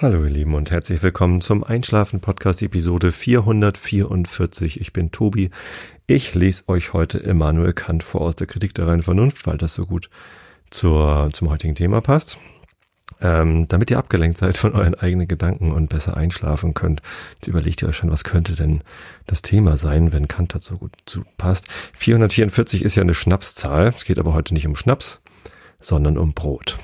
Hallo ihr Lieben und herzlich willkommen zum Einschlafen Podcast Episode 444. Ich bin Tobi. Ich lese euch heute Immanuel Kant vor aus der Kritik der reinen Vernunft, weil das so gut zur, zum heutigen Thema passt. Ähm, damit ihr abgelenkt seid von euren eigenen Gedanken und besser einschlafen könnt, jetzt überlegt ihr euch schon, was könnte denn das Thema sein, wenn Kant dazu gut zu passt. 444 ist ja eine Schnapszahl. Es geht aber heute nicht um Schnaps, sondern um Brot.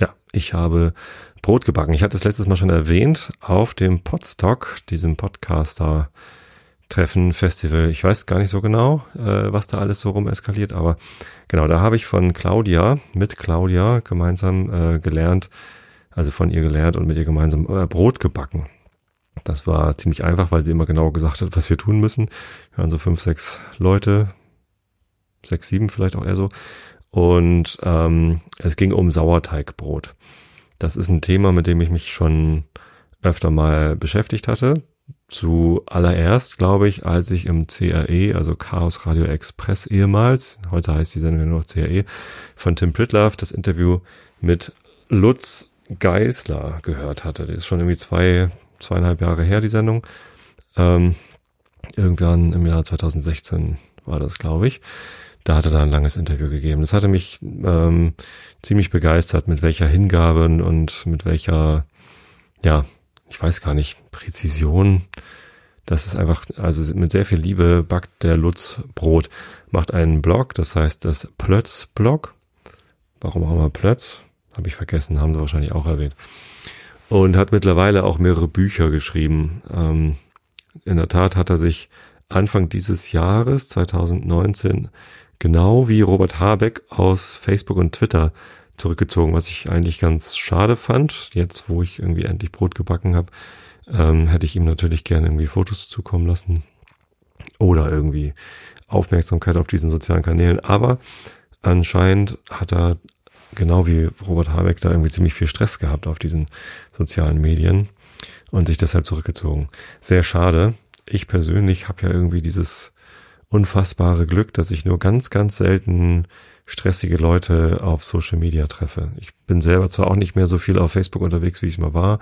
Ja, ich habe Brot gebacken. Ich hatte es letztes Mal schon erwähnt auf dem Podstock, diesem Podcaster Treffen Festival. Ich weiß gar nicht so genau, äh, was da alles so rum eskaliert, aber genau, da habe ich von Claudia, mit Claudia gemeinsam äh, gelernt, also von ihr gelernt und mit ihr gemeinsam äh, Brot gebacken. Das war ziemlich einfach, weil sie immer genau gesagt hat, was wir tun müssen. Wir waren so fünf, sechs Leute, sechs, sieben vielleicht auch eher so. Und ähm, es ging um Sauerteigbrot. Das ist ein Thema, mit dem ich mich schon öfter mal beschäftigt hatte. Zuallererst, glaube ich, als ich im CRE, also Chaos Radio Express ehemals, heute heißt die Sendung nur noch CRE, von Tim Pritlove das Interview mit Lutz Geisler gehört hatte. Das ist schon irgendwie zwei, zweieinhalb Jahre her, die Sendung. Ähm, irgendwann im Jahr 2016 war das, glaube ich da hat er da ein langes Interview gegeben. Das hatte mich ähm, ziemlich begeistert, mit welcher Hingabe und mit welcher, ja, ich weiß gar nicht, Präzision. Das ist einfach, also mit sehr viel Liebe backt der Lutz Brot, macht einen Blog, das heißt das Plötz-Blog. Warum auch immer Plötz? Habe ich vergessen, haben sie wahrscheinlich auch erwähnt. Und hat mittlerweile auch mehrere Bücher geschrieben. Ähm, in der Tat hat er sich Anfang dieses Jahres, 2019, genau wie Robert Habeck aus Facebook und Twitter zurückgezogen, was ich eigentlich ganz schade fand. Jetzt, wo ich irgendwie endlich Brot gebacken habe, ähm, hätte ich ihm natürlich gerne irgendwie Fotos zukommen lassen oder irgendwie Aufmerksamkeit auf diesen sozialen Kanälen. Aber anscheinend hat er genau wie Robert Habeck da irgendwie ziemlich viel Stress gehabt auf diesen sozialen Medien und sich deshalb zurückgezogen. Sehr schade. Ich persönlich habe ja irgendwie dieses unfassbare Glück, dass ich nur ganz, ganz selten stressige Leute auf Social Media treffe. Ich bin selber zwar auch nicht mehr so viel auf Facebook unterwegs, wie ich mal war,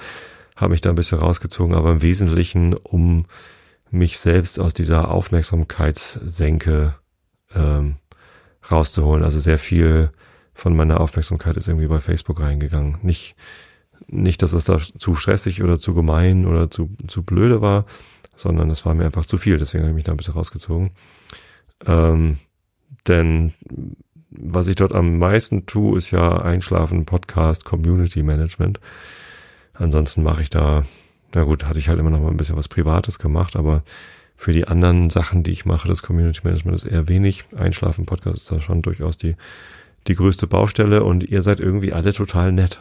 habe mich da ein bisschen rausgezogen, aber im Wesentlichen, um mich selbst aus dieser Aufmerksamkeitssenke ähm, rauszuholen. Also sehr viel von meiner Aufmerksamkeit ist irgendwie bei Facebook reingegangen. Nicht, nicht, dass es da zu stressig oder zu gemein oder zu, zu blöde war, sondern es war mir einfach zu viel. Deswegen habe ich mich da ein bisschen rausgezogen. Ähm, denn was ich dort am meisten tue, ist ja Einschlafen, Podcast, Community Management. Ansonsten mache ich da, na gut, hatte ich halt immer noch mal ein bisschen was Privates gemacht, aber für die anderen Sachen, die ich mache, das Community Management ist eher wenig. Einschlafen, Podcast ist da schon durchaus die, die größte Baustelle und ihr seid irgendwie alle total nett.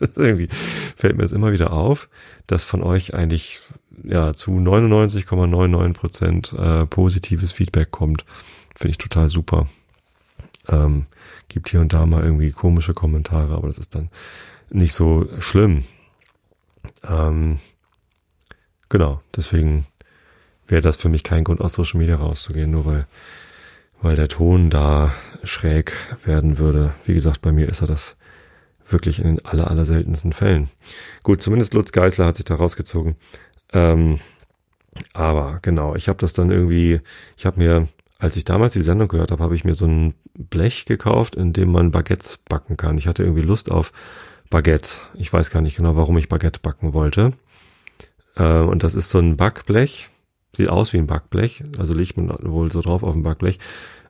irgendwie fällt mir das immer wieder auf, dass von euch eigentlich ja zu 99,99 Prozent äh, positives Feedback kommt. Finde ich total super. Ähm, gibt hier und da mal irgendwie komische Kommentare, aber das ist dann nicht so schlimm. Ähm, genau, deswegen wäre das für mich kein Grund, aus Social Media rauszugehen, nur weil, weil der Ton da schräg werden würde. Wie gesagt, bei mir ist er das wirklich in den aller, aller seltensten Fällen. Gut, zumindest Lutz Geisler hat sich da rausgezogen. Ähm, aber genau, ich habe das dann irgendwie, ich habe mir, als ich damals die Sendung gehört habe, habe ich mir so ein Blech gekauft, in dem man Baguettes backen kann. Ich hatte irgendwie Lust auf Baguettes. Ich weiß gar nicht genau, warum ich Baguette backen wollte. Äh, und das ist so ein Backblech. Sieht aus wie ein Backblech. Also liegt man wohl so drauf auf dem Backblech.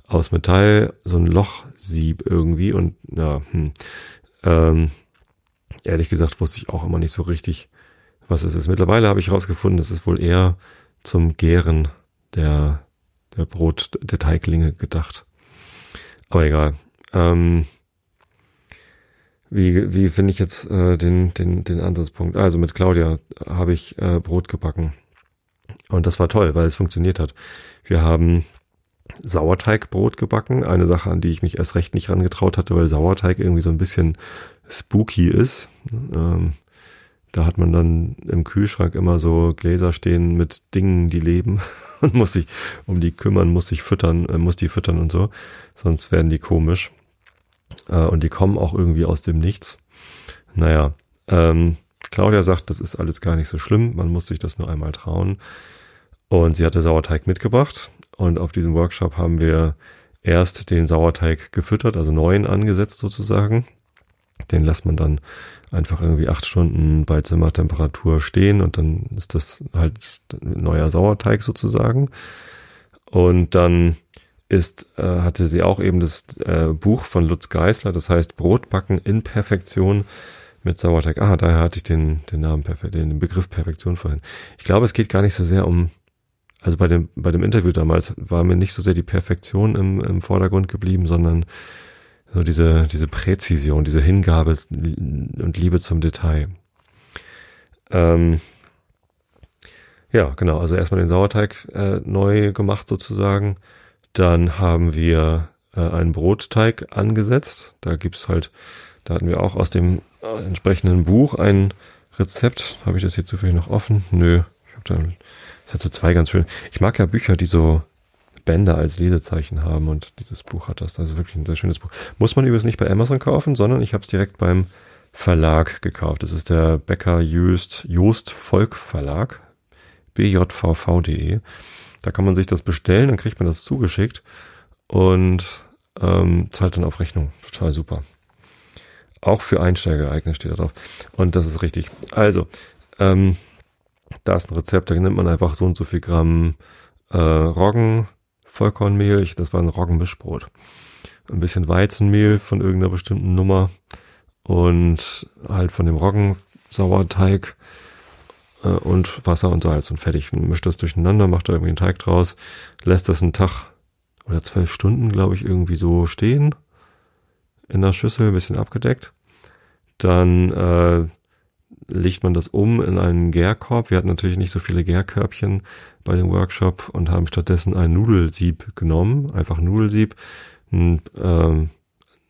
Aus Metall, so ein Lochsieb irgendwie. Und ja, hm. ähm, ehrlich gesagt wusste ich auch immer nicht so richtig, was es ist. Mittlerweile habe ich herausgefunden, das ist wohl eher zum Gären der, der Brot, der Teiglinge gedacht. Aber egal. Ähm, wie, wie finde ich jetzt äh, den, den, den Ansatzpunkt? Also mit Claudia habe ich äh, Brot gebacken. Und das war toll, weil es funktioniert hat. Wir haben Sauerteigbrot gebacken. Eine Sache, an die ich mich erst recht nicht rangetraut hatte, weil Sauerteig irgendwie so ein bisschen spooky ist. Ähm, da hat man dann im Kühlschrank immer so Gläser stehen mit Dingen, die leben und muss sich um die kümmern, muss sich füttern, äh, muss die füttern und so. Sonst werden die komisch. Äh, und die kommen auch irgendwie aus dem Nichts. Naja, ähm, Claudia sagt, das ist alles gar nicht so schlimm, man muss sich das nur einmal trauen. Und sie hatte Sauerteig mitgebracht und auf diesem Workshop haben wir erst den Sauerteig gefüttert, also neuen angesetzt sozusagen. Den lässt man dann einfach irgendwie acht Stunden bei Zimmertemperatur stehen und dann ist das halt neuer Sauerteig sozusagen. Und dann ist, äh, hatte sie auch eben das äh, Buch von Lutz Geisler, das heißt Brotbacken in Perfektion mit Sauerteig. Ah, daher hatte ich den, den Namen perfekt, den Begriff Perfektion vorhin. Ich glaube, es geht gar nicht so sehr um, also bei dem, bei dem Interview damals war mir nicht so sehr die Perfektion im, im Vordergrund geblieben, sondern so diese, diese Präzision, diese Hingabe und Liebe zum Detail. Ähm, ja, genau, also erstmal den Sauerteig äh, neu gemacht sozusagen. Dann haben wir äh, einen Brotteig angesetzt. Da gibt's halt, da hatten wir auch aus dem äh, entsprechenden Buch ein Rezept. Habe ich das hier zufällig noch offen? Nö. Ich habe da, das hat so zwei ganz schön. Ich mag ja Bücher, die so Bänder als Lesezeichen haben und dieses Buch hat das. Ist wirklich ein sehr schönes Buch. Muss man übrigens nicht bei Amazon kaufen, sondern ich habe es direkt beim Verlag gekauft. Das ist der Becker Joost, Joost Volk Verlag, bjvv.de. Da kann man sich das bestellen, dann kriegt man das zugeschickt und ähm, zahlt dann auf Rechnung. Total super. Auch für Einsteiger geeignet steht da drauf. Und das ist richtig. Also, ähm, da ist ein Rezept, da nimmt man einfach so und so viel Gramm äh, Roggen, Vollkornmehl, ich, das war ein Roggenmischbrot. Ein bisschen Weizenmehl von irgendeiner bestimmten Nummer und halt von dem Roggensauerteig äh, und Wasser und Salz und fertig. Mischt das durcheinander, macht da irgendwie einen Teig draus, lässt das einen Tag oder zwölf Stunden, glaube ich, irgendwie so stehen in der Schüssel, ein bisschen abgedeckt. Dann äh, legt man das um in einen Gärkorb. Wir hatten natürlich nicht so viele Gärkörbchen bei dem Workshop und haben stattdessen ein Nudelsieb genommen, einfach Nudelsieb, ein ähm,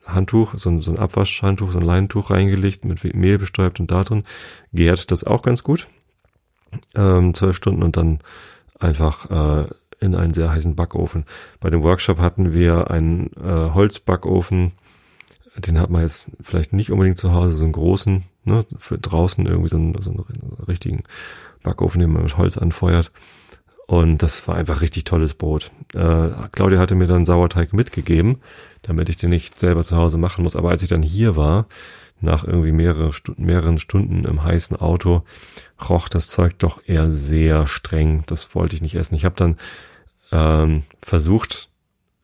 Handtuch, so ein, so ein Abwaschhandtuch, so ein Leintuch reingelegt, mit Mehl bestäubt und da drin gärt das auch ganz gut. Ähm, zwölf Stunden und dann einfach äh, in einen sehr heißen Backofen. Bei dem Workshop hatten wir einen äh, Holzbackofen, den hat man jetzt vielleicht nicht unbedingt zu Hause, so einen großen, ne, für draußen irgendwie so einen, so einen richtigen Backofen, den man mit Holz anfeuert. Und das war einfach richtig tolles Brot. Äh, Claudia hatte mir dann Sauerteig mitgegeben, damit ich den nicht selber zu Hause machen muss. Aber als ich dann hier war, nach irgendwie mehrere Stunden, mehreren Stunden im heißen Auto, roch das Zeug doch eher sehr streng. Das wollte ich nicht essen. Ich habe dann ähm, versucht,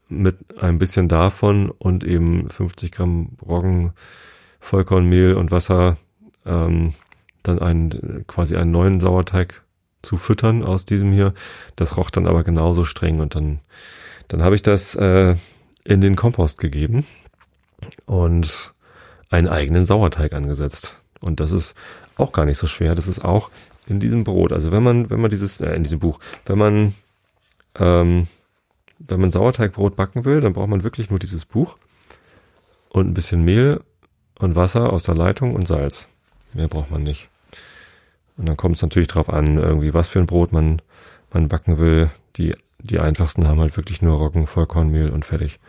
mit ein bisschen davon und eben 50 Gramm Roggen, Vollkornmehl und Wasser ähm, dann einen quasi einen neuen Sauerteig zu füttern aus diesem hier. Das roch dann aber genauso streng und dann dann habe ich das äh, in den Kompost gegeben und einen eigenen Sauerteig angesetzt. Und das ist auch gar nicht so schwer. Das ist auch in diesem Brot. Also wenn man wenn man dieses äh, in diesem Buch, wenn man ähm, wenn man Sauerteigbrot backen will, dann braucht man wirklich nur dieses Buch und ein bisschen Mehl und Wasser aus der Leitung und Salz. Mehr braucht man nicht. Und dann kommt es natürlich drauf an, irgendwie was für ein Brot man, man backen will. Die, die einfachsten haben halt wirklich nur Roggen, Vollkornmehl und fertig.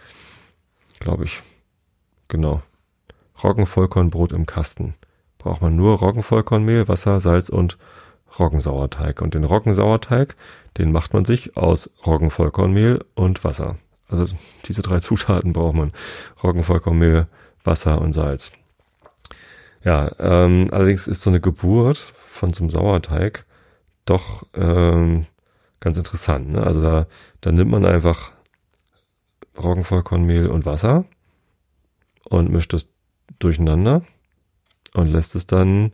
Glaube ich. Genau. Roggen, Vollkornbrot im Kasten. Braucht man nur Roggen, Vollkornmehl, Wasser, Salz und Roggensauerteig. Und den Roggensauerteig, den macht man sich aus Roggenvollkornmehl und Wasser. Also diese drei Zutaten braucht man. Roggenvollkornmehl, Wasser und Salz. Ja, ähm, allerdings ist so eine Geburt von so einem Sauerteig doch ähm, ganz interessant. Ne? Also da, da nimmt man einfach Roggenvollkornmehl und Wasser und mischt es durcheinander und lässt es dann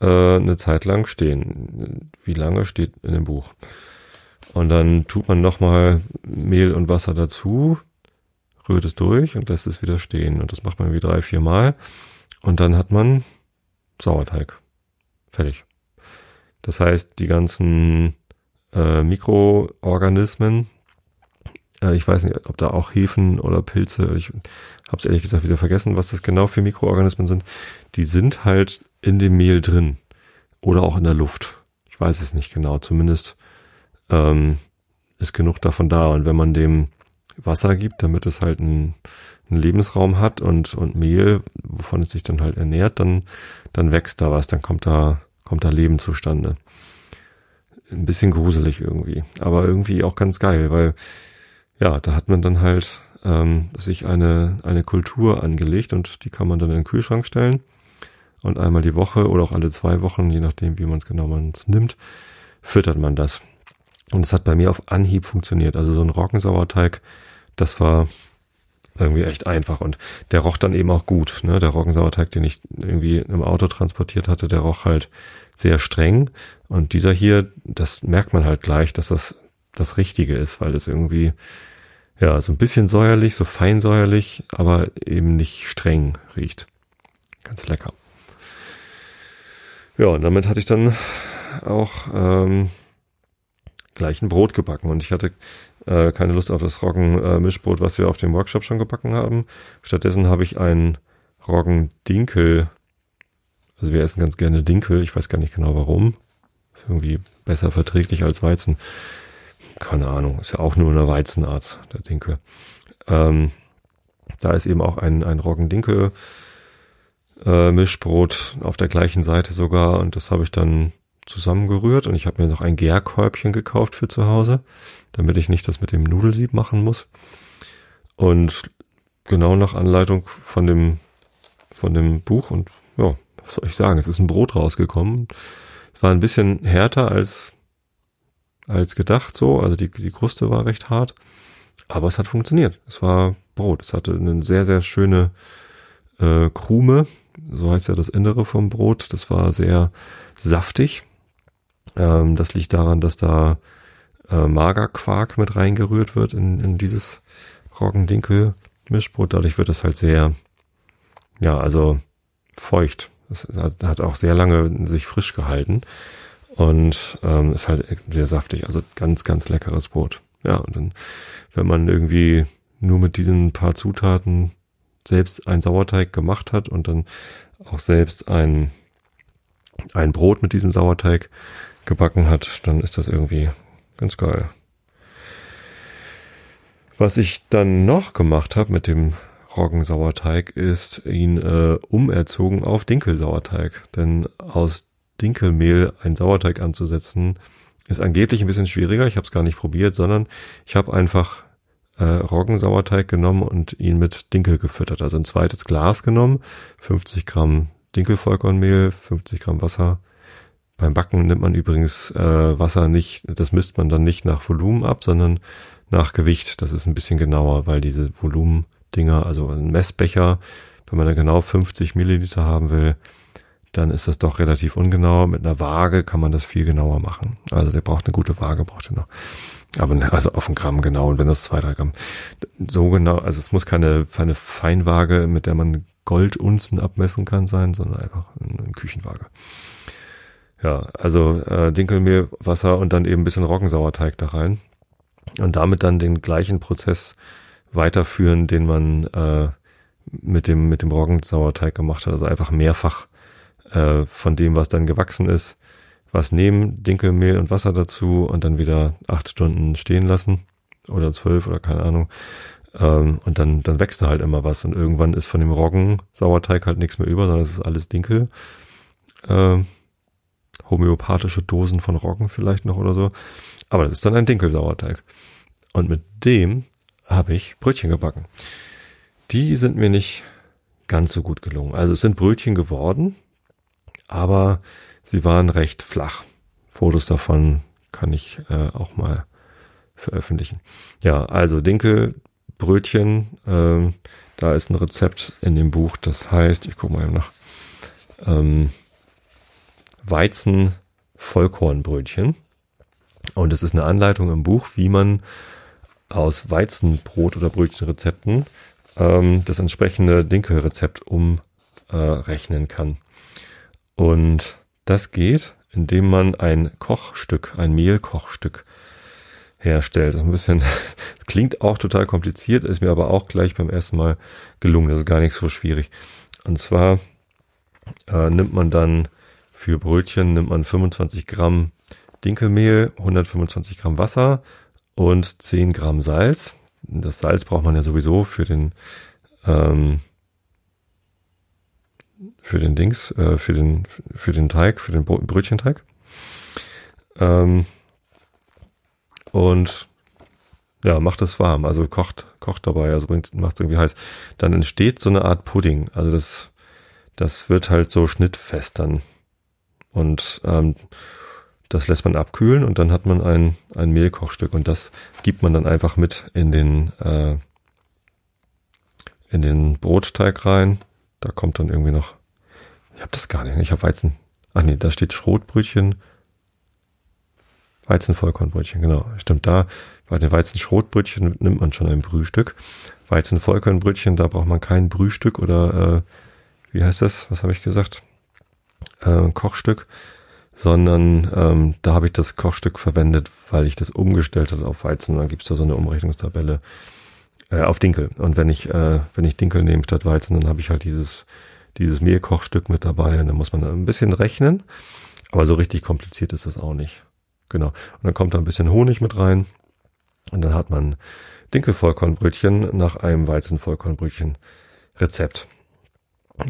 äh, eine Zeit lang stehen. Wie lange steht in dem Buch. Und dann tut man nochmal Mehl und Wasser dazu, rührt es durch und lässt es wieder stehen. Und das macht man wie drei, vier Mal. Und dann hat man Sauerteig. Fertig. Das heißt, die ganzen äh, Mikroorganismen, äh, ich weiß nicht, ob da auch Hefen oder Pilze, ich habe es ehrlich gesagt wieder vergessen, was das genau für Mikroorganismen sind, die sind halt in dem Mehl drin oder auch in der Luft. Ich weiß es nicht genau. Zumindest ähm, ist genug davon da. Und wenn man dem Wasser gibt, damit es halt einen, einen Lebensraum hat und, und Mehl, wovon es sich dann halt ernährt, dann, dann wächst da was, dann kommt da, kommt da Leben zustande. Ein bisschen gruselig irgendwie, aber irgendwie auch ganz geil, weil ja, da hat man dann halt ähm, sich eine, eine Kultur angelegt und die kann man dann in den Kühlschrank stellen und einmal die Woche oder auch alle zwei Wochen, je nachdem, wie man es genau man nimmt, füttert man das. Und es hat bei mir auf Anhieb funktioniert. Also so ein Roggensauerteig, das war irgendwie echt einfach und der roch dann eben auch gut. Ne? Der Roggensauerteig, den ich irgendwie im Auto transportiert hatte, der roch halt sehr streng und dieser hier, das merkt man halt gleich, dass das das Richtige ist, weil es irgendwie ja so ein bisschen säuerlich, so fein säuerlich, aber eben nicht streng riecht. Ganz lecker. Ja, und damit hatte ich dann auch ähm, gleich ein Brot gebacken und ich hatte äh, keine Lust auf das Roggen-Mischbrot, äh, was wir auf dem Workshop schon gebacken haben. Stattdessen habe ich ein Roggen-Dinkel. Also wir essen ganz gerne Dinkel. Ich weiß gar nicht genau warum. Ist irgendwie besser verträglich als Weizen. Keine Ahnung. Ist ja auch nur eine Weizenart, der Dinkel. Ähm, da ist eben auch ein, ein Roggen-Dinkel äh, Mischbrot auf der gleichen Seite sogar und das habe ich dann zusammengerührt und ich habe mir noch ein Gärkörbchen gekauft für zu Hause, damit ich nicht das mit dem Nudelsieb machen muss. Und genau nach Anleitung von dem von dem Buch und ja, was soll ich sagen, es ist ein Brot rausgekommen. Es war ein bisschen härter als als gedacht so, also die die Kruste war recht hart, aber es hat funktioniert. Es war Brot. Es hatte eine sehr sehr schöne äh, Krume, so heißt ja das Innere vom Brot. Das war sehr saftig. Ähm, das liegt daran, dass da äh, Magerquark mit reingerührt wird in, in dieses Roggendinkel-Mischbrot. Dadurch wird es halt sehr, ja, also feucht. Es hat, hat auch sehr lange sich frisch gehalten und ähm, ist halt sehr saftig. Also ganz, ganz leckeres Brot. Ja, und dann, wenn man irgendwie nur mit diesen paar Zutaten selbst ein Sauerteig gemacht hat und dann auch selbst ein, ein Brot mit diesem Sauerteig gebacken hat, dann ist das irgendwie ganz geil. Was ich dann noch gemacht habe mit dem Roggensauerteig, ist ihn äh, umerzogen auf Dinkelsauerteig. Denn aus Dinkelmehl ein Sauerteig anzusetzen, ist angeblich ein bisschen schwieriger. Ich habe es gar nicht probiert, sondern ich habe einfach äh, Roggensauerteig genommen und ihn mit Dinkel gefüttert. Also ein zweites Glas genommen, 50 Gramm Dinkelvollkornmehl, 50 Gramm Wasser. Beim Backen nimmt man übrigens äh, Wasser nicht, das misst man dann nicht nach Volumen ab, sondern nach Gewicht. Das ist ein bisschen genauer, weil diese Volumendinger, also ein Messbecher, wenn man da genau 50 Milliliter haben will, dann ist das doch relativ ungenau. Mit einer Waage kann man das viel genauer machen. Also der braucht eine gute Waage, braucht er noch. Aber also auf ein Gramm genau. Und wenn das zwei, drei Gramm so genau, also es muss keine, keine Feinwaage, mit der man Goldunzen abmessen kann sein, sondern einfach eine Küchenwaage. Ja, also äh, Dinkelmehl, Wasser und dann eben ein bisschen Roggensauerteig da rein. Und damit dann den gleichen Prozess weiterführen, den man äh, mit dem, mit dem Roggensauerteig gemacht hat. Also einfach mehrfach äh, von dem, was dann gewachsen ist, was nehmen, Dinkelmehl und Wasser dazu und dann wieder acht Stunden stehen lassen oder zwölf oder keine Ahnung. Ähm, und dann, dann wächst da halt immer was und irgendwann ist von dem Roggen Sauerteig halt nichts mehr über, sondern es ist alles Dinkel. Ähm, homöopathische Dosen von Roggen vielleicht noch oder so. Aber das ist dann ein Dinkelsauerteig. Und mit dem habe ich Brötchen gebacken. Die sind mir nicht ganz so gut gelungen. Also es sind Brötchen geworden, aber Sie waren recht flach. Fotos davon kann ich äh, auch mal veröffentlichen. Ja, also Dinkelbrötchen, ähm, da ist ein Rezept in dem Buch, das heißt, ich gucke mal eben nach, ähm, Weizen Vollkornbrötchen. Und es ist eine Anleitung im Buch, wie man aus Weizenbrot oder Brötchenrezepten ähm, das entsprechende Dinkelrezept umrechnen kann. Und das geht, indem man ein Kochstück, ein Mehlkochstück herstellt. Das ist ein bisschen, das klingt auch total kompliziert, ist mir aber auch gleich beim ersten Mal gelungen. Das ist gar nicht so schwierig. Und zwar äh, nimmt man dann für Brötchen nimmt man 25 Gramm Dinkelmehl, 125 Gramm Wasser und 10 Gramm Salz. das Salz braucht man ja sowieso für den ähm, für den Dings, äh, für den für den Teig, für den Brötchenteig. Ähm, und ja, macht es warm, also kocht, kocht dabei, also macht es irgendwie heiß. Dann entsteht so eine Art Pudding. Also das, das wird halt so schnittfest dann. Und ähm, das lässt man abkühlen und dann hat man ein, ein Mehlkochstück und das gibt man dann einfach mit in den, äh, in den Brotteig rein. Da kommt dann irgendwie noch, ich habe das gar nicht, ich habe Weizen. Ach nee, da steht Schrotbrötchen, Weizenvollkornbrötchen, genau. Stimmt, da bei den Weizenschrotbrötchen nimmt man schon ein Brühstück. Weizenvollkornbrötchen, da braucht man kein Brühstück oder äh, wie heißt das? Was habe ich gesagt? Äh, Kochstück, sondern ähm, da habe ich das Kochstück verwendet, weil ich das umgestellt habe auf Weizen. Dann gibt's da so eine Umrechnungstabelle äh, auf Dinkel. Und wenn ich äh, wenn ich Dinkel nehme statt Weizen, dann habe ich halt dieses dieses Mehlkochstück mit dabei. Und dann muss man ein bisschen rechnen, aber so richtig kompliziert ist das auch nicht. Genau. Und dann kommt da ein bisschen Honig mit rein. Und dann hat man Dinkelvollkornbrötchen nach einem Weizenvollkornbrötchen Rezept.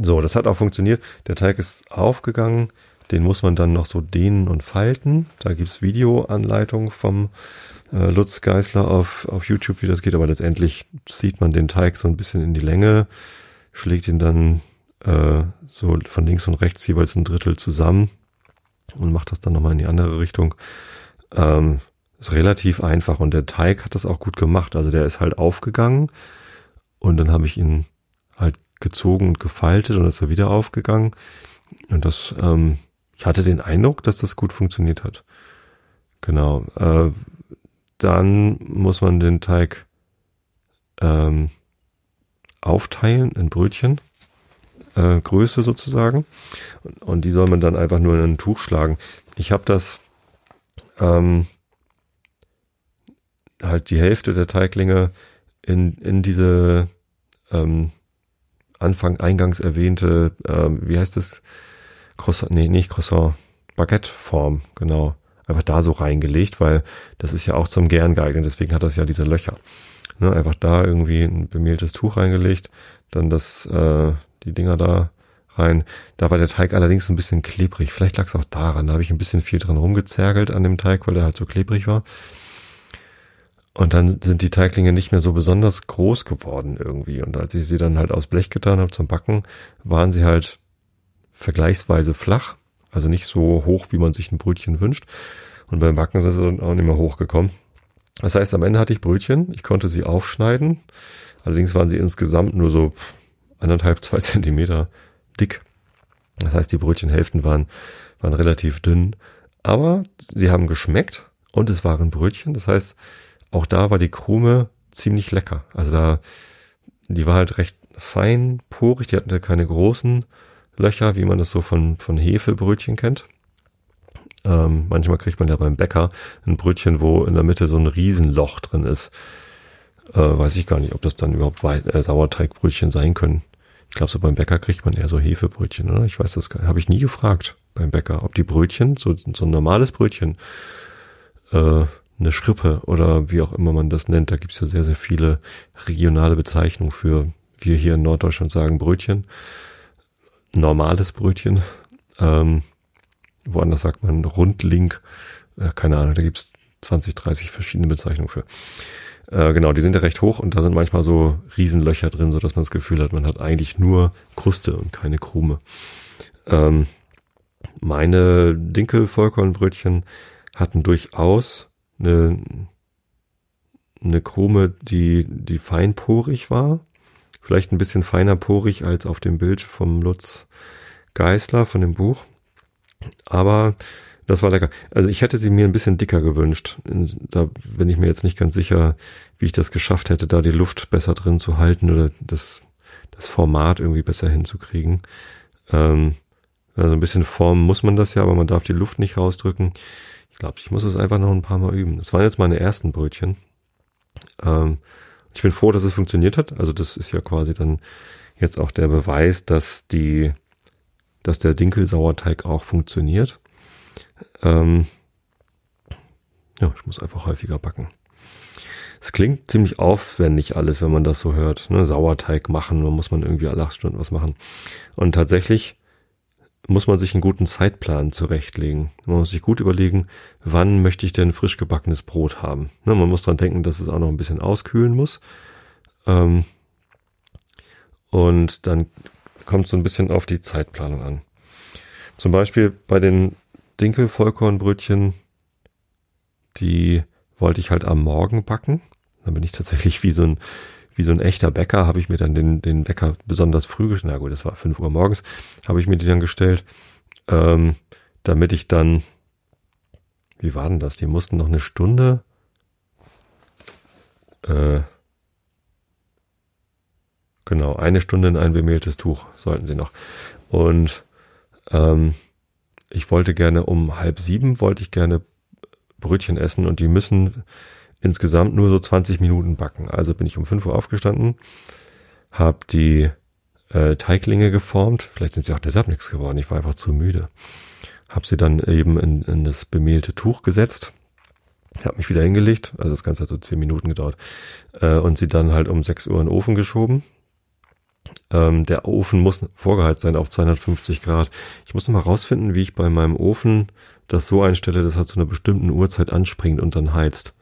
So, das hat auch funktioniert. Der Teig ist aufgegangen. Den muss man dann noch so dehnen und falten. Da gibt's Videoanleitung vom äh, Lutz Geisler auf, auf YouTube, wie das geht. Aber letztendlich zieht man den Teig so ein bisschen in die Länge, schlägt ihn dann äh, so von links und rechts jeweils ein Drittel zusammen und macht das dann nochmal in die andere Richtung. Ähm, ist relativ einfach und der Teig hat das auch gut gemacht. Also der ist halt aufgegangen und dann habe ich ihn halt gezogen und gefaltet und ist er wieder aufgegangen. Und das, ähm, ich hatte den Eindruck, dass das gut funktioniert hat. Genau. Äh, dann muss man den Teig ähm, aufteilen in Brötchen äh, Größe sozusagen. Und, und, die soll man dann einfach nur in ein Tuch schlagen. Ich habe das ähm, halt die Hälfte der Teiglinge in, in diese ähm, Anfang eingangs erwähnte, ähm, wie heißt das? Croissant, nee, nicht Croissant, Baguette-Form, genau. Einfach da so reingelegt, weil das ist ja auch zum Gern geeignet, deswegen hat das ja diese Löcher. Ne, einfach da irgendwie ein bemehltes Tuch reingelegt, dann das, äh, die Dinger da rein. Da war der Teig allerdings ein bisschen klebrig. Vielleicht lag es auch daran. Da habe ich ein bisschen viel dran rumgezergelt an dem Teig, weil der halt so klebrig war. Und dann sind die Teiglinge nicht mehr so besonders groß geworden irgendwie. Und als ich sie dann halt aus Blech getan habe zum Backen, waren sie halt vergleichsweise flach. Also nicht so hoch, wie man sich ein Brötchen wünscht. Und beim Backen sind sie dann auch nicht mehr hochgekommen. Das heißt, am Ende hatte ich Brötchen. Ich konnte sie aufschneiden. Allerdings waren sie insgesamt nur so anderthalb, zwei Zentimeter dick. Das heißt, die Brötchenhälften waren, waren relativ dünn. Aber sie haben geschmeckt und es waren Brötchen. Das heißt, auch da war die Krume ziemlich lecker. Also da, die war halt recht fein, porig. Die hatten keine großen Löcher, wie man das so von, von Hefebrötchen kennt. Ähm, manchmal kriegt man ja beim Bäcker ein Brötchen, wo in der Mitte so ein Riesenloch drin ist. Äh, weiß ich gar nicht, ob das dann überhaupt äh, Sauerteigbrötchen sein können. Ich glaube, so beim Bäcker kriegt man eher so Hefebrötchen, oder? Ich weiß das gar nicht. Habe ich nie gefragt beim Bäcker, ob die Brötchen, so, so ein normales Brötchen, äh, eine Schrippe oder wie auch immer man das nennt, da gibt's ja sehr, sehr viele regionale Bezeichnungen für, wir hier in Norddeutschland sagen Brötchen, normales Brötchen, ähm, woanders sagt man Rundlink, äh, keine Ahnung, da gibt's 20, 30 verschiedene Bezeichnungen für. Äh, genau, die sind ja recht hoch und da sind manchmal so Riesenlöcher drin, so dass man das Gefühl hat, man hat eigentlich nur Kruste und keine Krume. Ähm, meine Dinkel-Vollkornbrötchen hatten durchaus eine, eine Krume, die, die feinporig war. Vielleicht ein bisschen feiner porig als auf dem Bild vom Lutz Geißler von dem Buch. Aber das war lecker. Also ich hätte sie mir ein bisschen dicker gewünscht. Da bin ich mir jetzt nicht ganz sicher, wie ich das geschafft hätte, da die Luft besser drin zu halten oder das, das Format irgendwie besser hinzukriegen. Ähm, also ein bisschen formen muss man das ja, aber man darf die Luft nicht rausdrücken. Glaube, ich muss es einfach noch ein paar Mal üben. Das waren jetzt meine ersten Brötchen. Ähm, ich bin froh, dass es funktioniert hat. Also das ist ja quasi dann jetzt auch der Beweis, dass die, dass der Dinkelsauerteig auch funktioniert. Ähm, ja, ich muss einfach häufiger backen. Es klingt ziemlich aufwendig alles, wenn man das so hört. Ne? Sauerteig machen, dann muss man irgendwie alle acht Stunden was machen. Und tatsächlich muss man sich einen guten Zeitplan zurechtlegen. Man muss sich gut überlegen, wann möchte ich denn frisch gebackenes Brot haben. Ne? Man muss dran denken, dass es auch noch ein bisschen auskühlen muss. Ähm, und dann kommt so ein bisschen auf die Zeitplanung an. Zum Beispiel bei den Dinkel-Vollkornbrötchen, die wollte ich halt am Morgen backen. Dann bin ich tatsächlich wie so ein, wie so ein echter Bäcker, habe ich mir dann den, den Wecker besonders früh gestellt. Na gut, das war fünf Uhr morgens, habe ich mir die dann gestellt, ähm, damit ich dann, wie war denn das? Die mussten noch eine Stunde, äh, genau, eine Stunde in ein bemehltes Tuch sollten sie noch. Und ähm, ich wollte gerne um halb sieben, wollte ich gerne Brötchen essen und die müssen insgesamt nur so 20 Minuten backen. Also bin ich um 5 Uhr aufgestanden, habe die äh, Teiglinge geformt. Vielleicht sind sie auch deshalb nichts geworden. Ich war einfach zu müde. Habe sie dann eben in, in das bemehlte Tuch gesetzt. Habe mich wieder hingelegt. Also das Ganze hat so 10 Minuten gedauert. Äh, und sie dann halt um 6 Uhr in den Ofen geschoben. Ähm, der Ofen muss vorgeheizt sein auf 250 Grad. Ich muss noch mal rausfinden, wie ich bei meinem Ofen das so einstelle, dass er zu einer bestimmten Uhrzeit anspringt und dann heizt.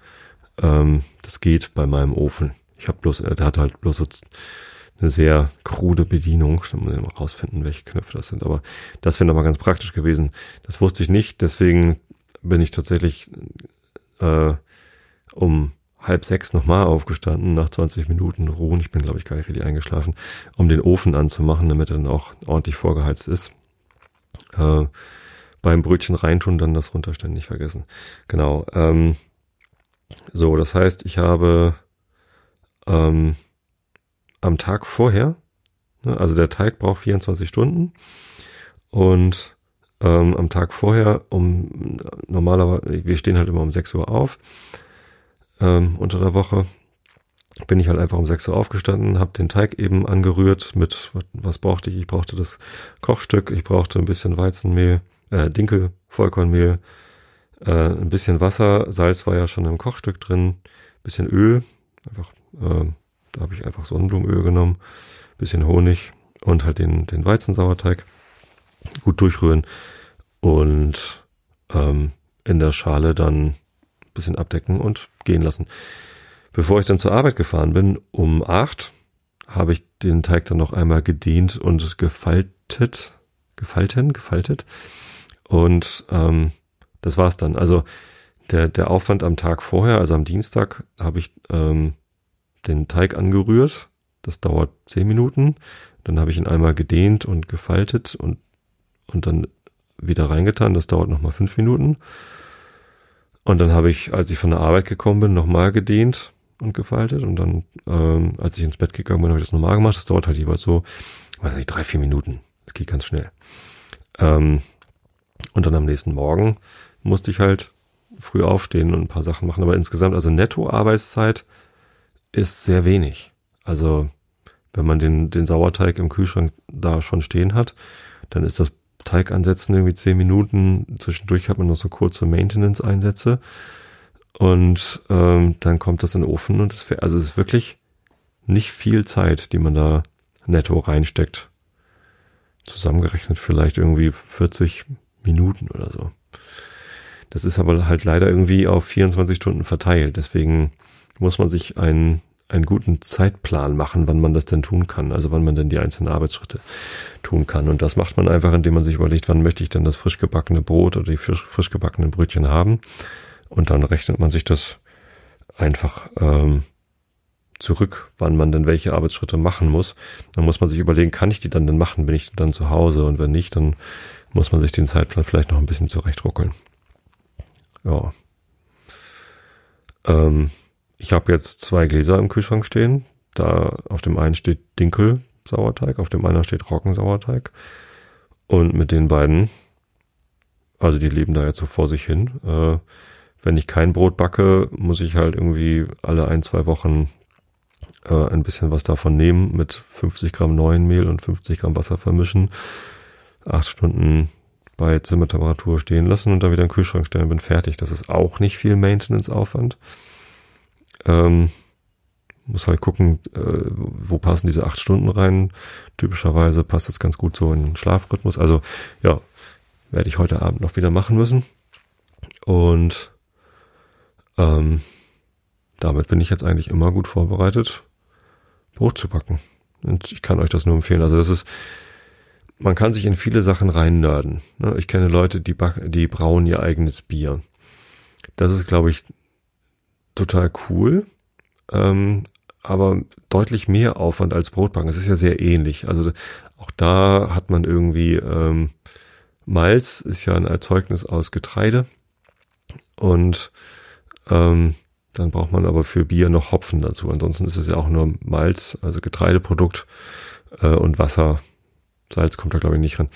Ähm, das geht bei meinem Ofen. Ich habe bloß, der hat halt bloß eine sehr krude Bedienung. Da muss ich mal rausfinden, welche Knöpfe das sind. Aber das wäre nochmal ganz praktisch gewesen. Das wusste ich nicht. Deswegen bin ich tatsächlich äh, um halb sechs nochmal aufgestanden, nach 20 Minuten ruhen. Ich bin, glaube ich, gar nicht richtig eingeschlafen, um den Ofen anzumachen, damit er dann auch ordentlich vorgeheizt ist. Äh, beim Brötchen reintun, dann das runterstellen, nicht vergessen. Genau. Ähm, so, das heißt, ich habe ähm, am Tag vorher, ne, also der Teig braucht 24 Stunden und ähm, am Tag vorher um normalerweise, wir stehen halt immer um 6 Uhr auf, ähm, unter der Woche bin ich halt einfach um 6 Uhr aufgestanden, habe den Teig eben angerührt mit, was brauchte ich? Ich brauchte das Kochstück, ich brauchte ein bisschen Weizenmehl, äh, Dinkel, Vollkornmehl, äh, ein bisschen Wasser, Salz war ja schon im Kochstück drin, bisschen Öl, einfach, äh, da habe ich einfach Sonnenblumenöl genommen, bisschen Honig und halt den, den Weizensauerteig gut durchrühren und ähm, in der Schale dann bisschen abdecken und gehen lassen. Bevor ich dann zur Arbeit gefahren bin, um acht, habe ich den Teig dann noch einmal gedehnt und gefaltet, gefalten, gefaltet. Und ähm, das war's dann. Also der, der Aufwand am Tag vorher, also am Dienstag, habe ich ähm, den Teig angerührt. Das dauert zehn Minuten. Dann habe ich ihn einmal gedehnt und gefaltet und, und dann wieder reingetan. Das dauert nochmal fünf Minuten. Und dann habe ich, als ich von der Arbeit gekommen bin, nochmal gedehnt und gefaltet. Und dann, ähm, als ich ins Bett gegangen bin, habe ich das nochmal gemacht. Das dauert halt jeweils so, weiß nicht, drei, vier Minuten. Das geht ganz schnell. Ähm, und dann am nächsten Morgen musste ich halt früh aufstehen und ein paar Sachen machen. Aber insgesamt, also Netto-Arbeitszeit ist sehr wenig. Also wenn man den, den Sauerteig im Kühlschrank da schon stehen hat, dann ist das Teig ansetzen, irgendwie zehn Minuten. Zwischendurch hat man noch so kurze Maintenance-Einsätze. Und ähm, dann kommt das in den Ofen und es also es ist wirklich nicht viel Zeit, die man da netto reinsteckt. Zusammengerechnet vielleicht irgendwie 40 Minuten oder so. Das ist aber halt leider irgendwie auf 24 Stunden verteilt. Deswegen muss man sich einen einen guten Zeitplan machen, wann man das denn tun kann, also wann man denn die einzelnen Arbeitsschritte tun kann. Und das macht man einfach, indem man sich überlegt, wann möchte ich denn das frisch gebackene Brot oder die frisch, frisch gebackenen Brötchen haben. Und dann rechnet man sich das einfach ähm, zurück, wann man denn welche Arbeitsschritte machen muss. Dann muss man sich überlegen, kann ich die dann denn machen, bin ich dann zu Hause? Und wenn nicht, dann muss man sich den Zeitplan vielleicht noch ein bisschen zurechtruckeln. Ja. Ähm, ich habe jetzt zwei Gläser im Kühlschrank stehen. Da auf dem einen steht Dinkel Sauerteig, auf dem anderen steht Roggensauerteig. Und mit den beiden, also die leben da jetzt so vor sich hin. Äh, wenn ich kein Brot backe, muss ich halt irgendwie alle ein, zwei Wochen äh, ein bisschen was davon nehmen, mit 50 Gramm neuen Mehl und 50 Gramm Wasser vermischen, acht Stunden bei Zimmertemperatur stehen lassen und dann wieder in den Kühlschrank stellen, bin fertig. Das ist auch nicht viel Maintenance-Aufwand. Ähm, muss halt gucken, äh, wo passen diese acht Stunden rein. Typischerweise passt das ganz gut so in den Schlafrhythmus. Also ja, werde ich heute Abend noch wieder machen müssen. Und ähm, damit bin ich jetzt eigentlich immer gut vorbereitet, Brot zu backen. Und ich kann euch das nur empfehlen. Also das ist, man kann sich in viele Sachen rein nörden. Ne? Ich kenne Leute, die, die brauen ihr eigenes Bier. Das ist, glaube ich, total cool. Ähm, aber deutlich mehr Aufwand als Brotbacken. Es ist ja sehr ähnlich. Also auch da hat man irgendwie ähm, Malz ist ja ein Erzeugnis aus Getreide und ähm, dann braucht man aber für Bier noch Hopfen dazu. Ansonsten ist es ja auch nur Malz, also Getreideprodukt äh, und Wasser. Salz kommt da glaube ich nicht ran.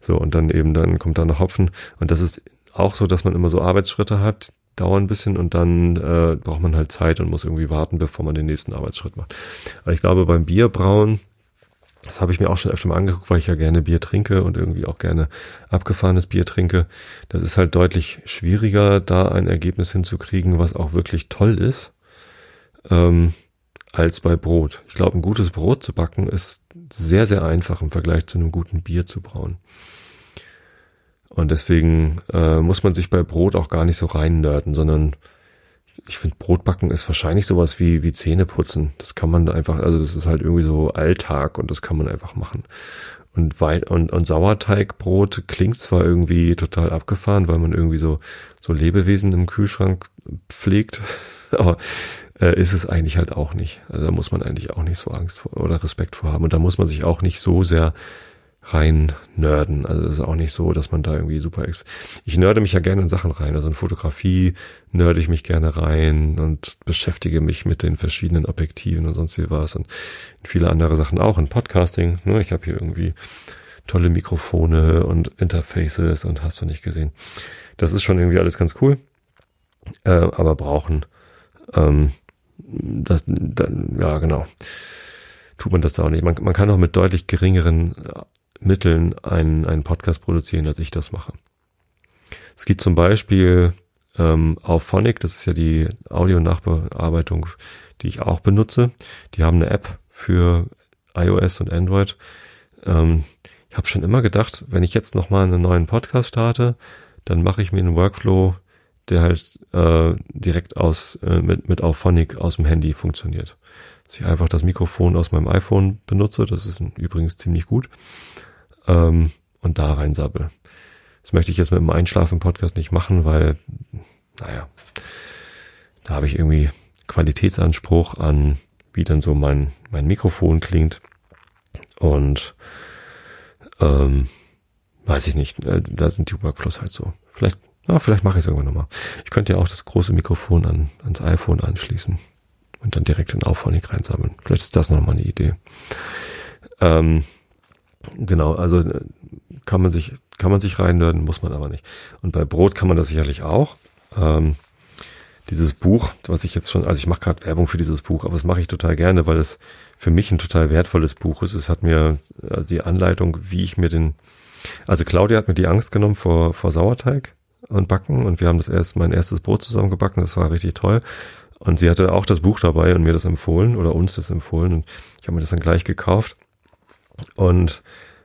So und dann eben dann kommt da noch Hopfen und das ist auch so, dass man immer so Arbeitsschritte hat, dauern ein bisschen und dann äh, braucht man halt Zeit und muss irgendwie warten, bevor man den nächsten Arbeitsschritt macht. Aber ich glaube, beim Bierbrauen, das habe ich mir auch schon öfter mal angeguckt, weil ich ja gerne Bier trinke und irgendwie auch gerne abgefahrenes Bier trinke. Das ist halt deutlich schwieriger, da ein Ergebnis hinzukriegen, was auch wirklich toll ist, ähm, als bei Brot. Ich glaube, ein gutes Brot zu backen ist sehr, sehr einfach im Vergleich zu einem guten Bier zu brauen. Und deswegen äh, muss man sich bei Brot auch gar nicht so reinnörden, sondern ich finde, Brotbacken ist wahrscheinlich sowas wie, wie Zähne putzen. Das kann man einfach, also das ist halt irgendwie so Alltag und das kann man einfach machen. Und, weit, und, und Sauerteigbrot klingt zwar irgendwie total abgefahren, weil man irgendwie so, so Lebewesen im Kühlschrank pflegt, aber äh, ist es eigentlich halt auch nicht. Also da muss man eigentlich auch nicht so Angst vor oder Respekt vor haben. Und da muss man sich auch nicht so sehr rein nörden. Also es ist auch nicht so, dass man da irgendwie super Ich nörde mich ja gerne in Sachen rein. Also in Fotografie nörde ich mich gerne rein und beschäftige mich mit den verschiedenen Objektiven und sonst wie was und viele andere Sachen auch in Podcasting. Ne? Ich habe hier irgendwie tolle Mikrofone und Interfaces und hast du nicht gesehen. Das ist schon irgendwie alles ganz cool. Äh, aber brauchen ähm, das, dann, ja genau tut man das da auch nicht. Man, man kann auch mit deutlich geringeren Mitteln einen, einen Podcast produzieren, als ich das mache. Es gibt zum Beispiel ähm, auf Phonic, das ist ja die Audio-Nachbearbeitung, die ich auch benutze. Die haben eine App für iOS und Android. Ähm, ich habe schon immer gedacht, wenn ich jetzt nochmal einen neuen Podcast starte, dann mache ich mir einen Workflow, der halt äh, direkt aus äh, mit, mit Auphonic aus dem Handy funktioniert. Dass ich einfach das Mikrofon aus meinem iPhone benutze, das ist übrigens ziemlich gut ähm, und da reinsabbel. Das möchte ich jetzt mit dem Einschlafen-Podcast nicht machen, weil, naja, da habe ich irgendwie Qualitätsanspruch an, wie dann so mein, mein Mikrofon klingt. Und ähm, weiß ich nicht, äh, da sind die Workflows halt so. Vielleicht, na, vielleicht mache ich es irgendwann nochmal. Ich könnte ja auch das große Mikrofon an, ans iPhone anschließen und dann direkt in Auphonic reinsammeln. Vielleicht ist das nochmal eine Idee. Ähm, Genau, also äh, kann man sich, kann man sich reinlöden, muss man aber nicht. Und bei Brot kann man das sicherlich auch. Ähm, dieses Buch, was ich jetzt schon, also ich mache gerade Werbung für dieses Buch, aber das mache ich total gerne, weil es für mich ein total wertvolles Buch ist. Es hat mir also die Anleitung, wie ich mir den, also Claudia hat mir die Angst genommen vor, vor Sauerteig und Backen und wir haben das erst mein erstes Brot zusammen gebacken, das war richtig toll. Und sie hatte auch das Buch dabei und mir das empfohlen oder uns das empfohlen und ich habe mir das dann gleich gekauft und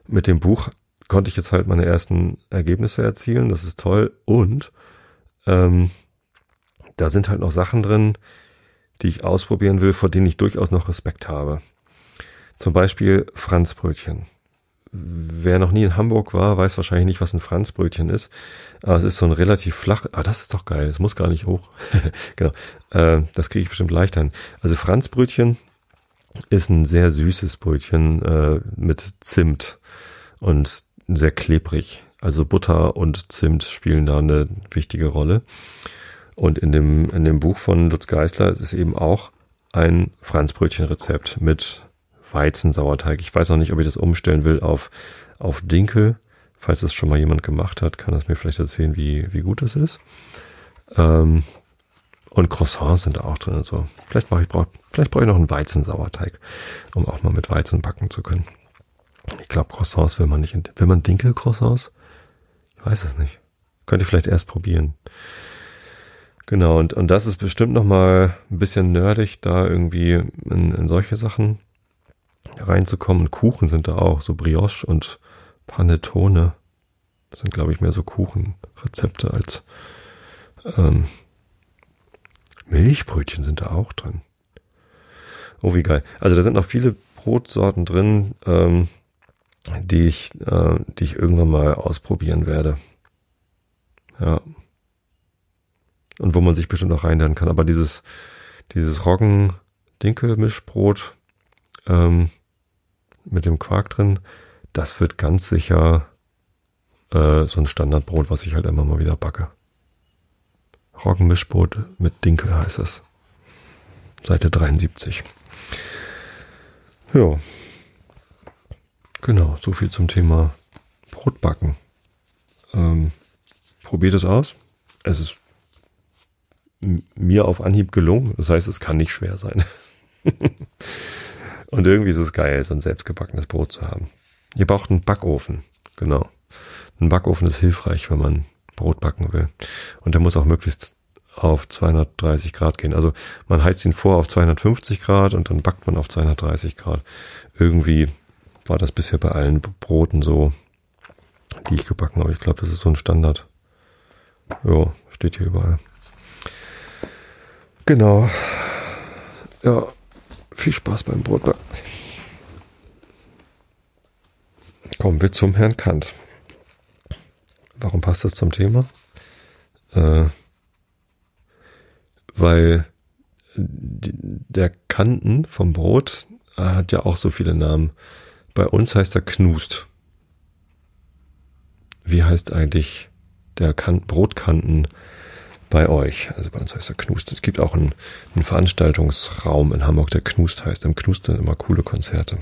mit dem Buch konnte ich jetzt halt meine ersten Ergebnisse erzielen. Das ist toll. Und ähm, da sind halt noch Sachen drin, die ich ausprobieren will, vor denen ich durchaus noch Respekt habe. Zum Beispiel Franzbrötchen. Wer noch nie in Hamburg war, weiß wahrscheinlich nicht, was ein Franzbrötchen ist. Aber es ist so ein relativ flach. Ah, das ist doch geil. Es muss gar nicht hoch. genau. Äh, das kriege ich bestimmt leichter hin. Also Franzbrötchen ist ein sehr süßes Brötchen äh, mit Zimt und sehr klebrig. Also Butter und Zimt spielen da eine wichtige Rolle. Und in dem, in dem Buch von Lutz Geisler ist eben auch ein Franzbrötchenrezept mit Weizensauerteig. Ich weiß noch nicht, ob ich das umstellen will auf, auf Dinkel. Falls das schon mal jemand gemacht hat, kann das mir vielleicht erzählen, wie, wie gut das ist. Ähm, und Croissants sind auch drin und so. Vielleicht mache ich, brauch, vielleicht brauche ich noch einen Weizensauerteig, um auch mal mit Weizen backen zu können. Ich glaube, Croissants will man nicht. Will man Dinkel-Croissants? Ich weiß es nicht. Könnte ich vielleicht erst probieren. Genau, und, und das ist bestimmt nochmal ein bisschen nerdig, da irgendwie in, in solche Sachen reinzukommen. Kuchen sind da auch, so Brioche und Panettone. Das sind, glaube ich, mehr so Kuchenrezepte als ähm, Milchbrötchen sind da auch drin. Oh, wie geil. Also da sind noch viele Brotsorten drin, ähm, die ich, äh, die ich irgendwann mal ausprobieren werde. Ja. Und wo man sich bestimmt auch reinlernen kann. Aber dieses, dieses Roggen-Dinkel-Mischbrot ähm, mit dem Quark drin, das wird ganz sicher äh, so ein Standardbrot, was ich halt immer mal wieder backe. Roggenmischbrot mit Dinkel heißt es. Seite 73. Ja. Genau, so viel zum Thema Brotbacken. Ähm, probiert es aus. Es ist mir auf Anhieb gelungen. Das heißt, es kann nicht schwer sein. Und irgendwie ist es geil, so ein selbstgebackenes Brot zu haben. Ihr braucht einen Backofen. Genau. Ein Backofen ist hilfreich, wenn man Brot backen will. Und der muss auch möglichst auf 230 Grad gehen. Also man heizt ihn vor auf 250 Grad und dann backt man auf 230 Grad. Irgendwie war das bisher bei allen Broten so, die ich gebacken habe. Ich glaube, das ist so ein Standard. Ja, steht hier überall. Genau. Ja, viel Spaß beim Brotbacken. Kommen wir zum Herrn Kant. Warum passt das zum Thema? Äh, weil der Kanten vom Brot hat ja auch so viele Namen. Bei uns heißt er Knust. Wie heißt eigentlich der kan Brotkanten bei euch? Also bei uns heißt er Knust. Es gibt auch einen, einen Veranstaltungsraum in Hamburg, der Knust heißt. Im Knust sind immer coole Konzerte.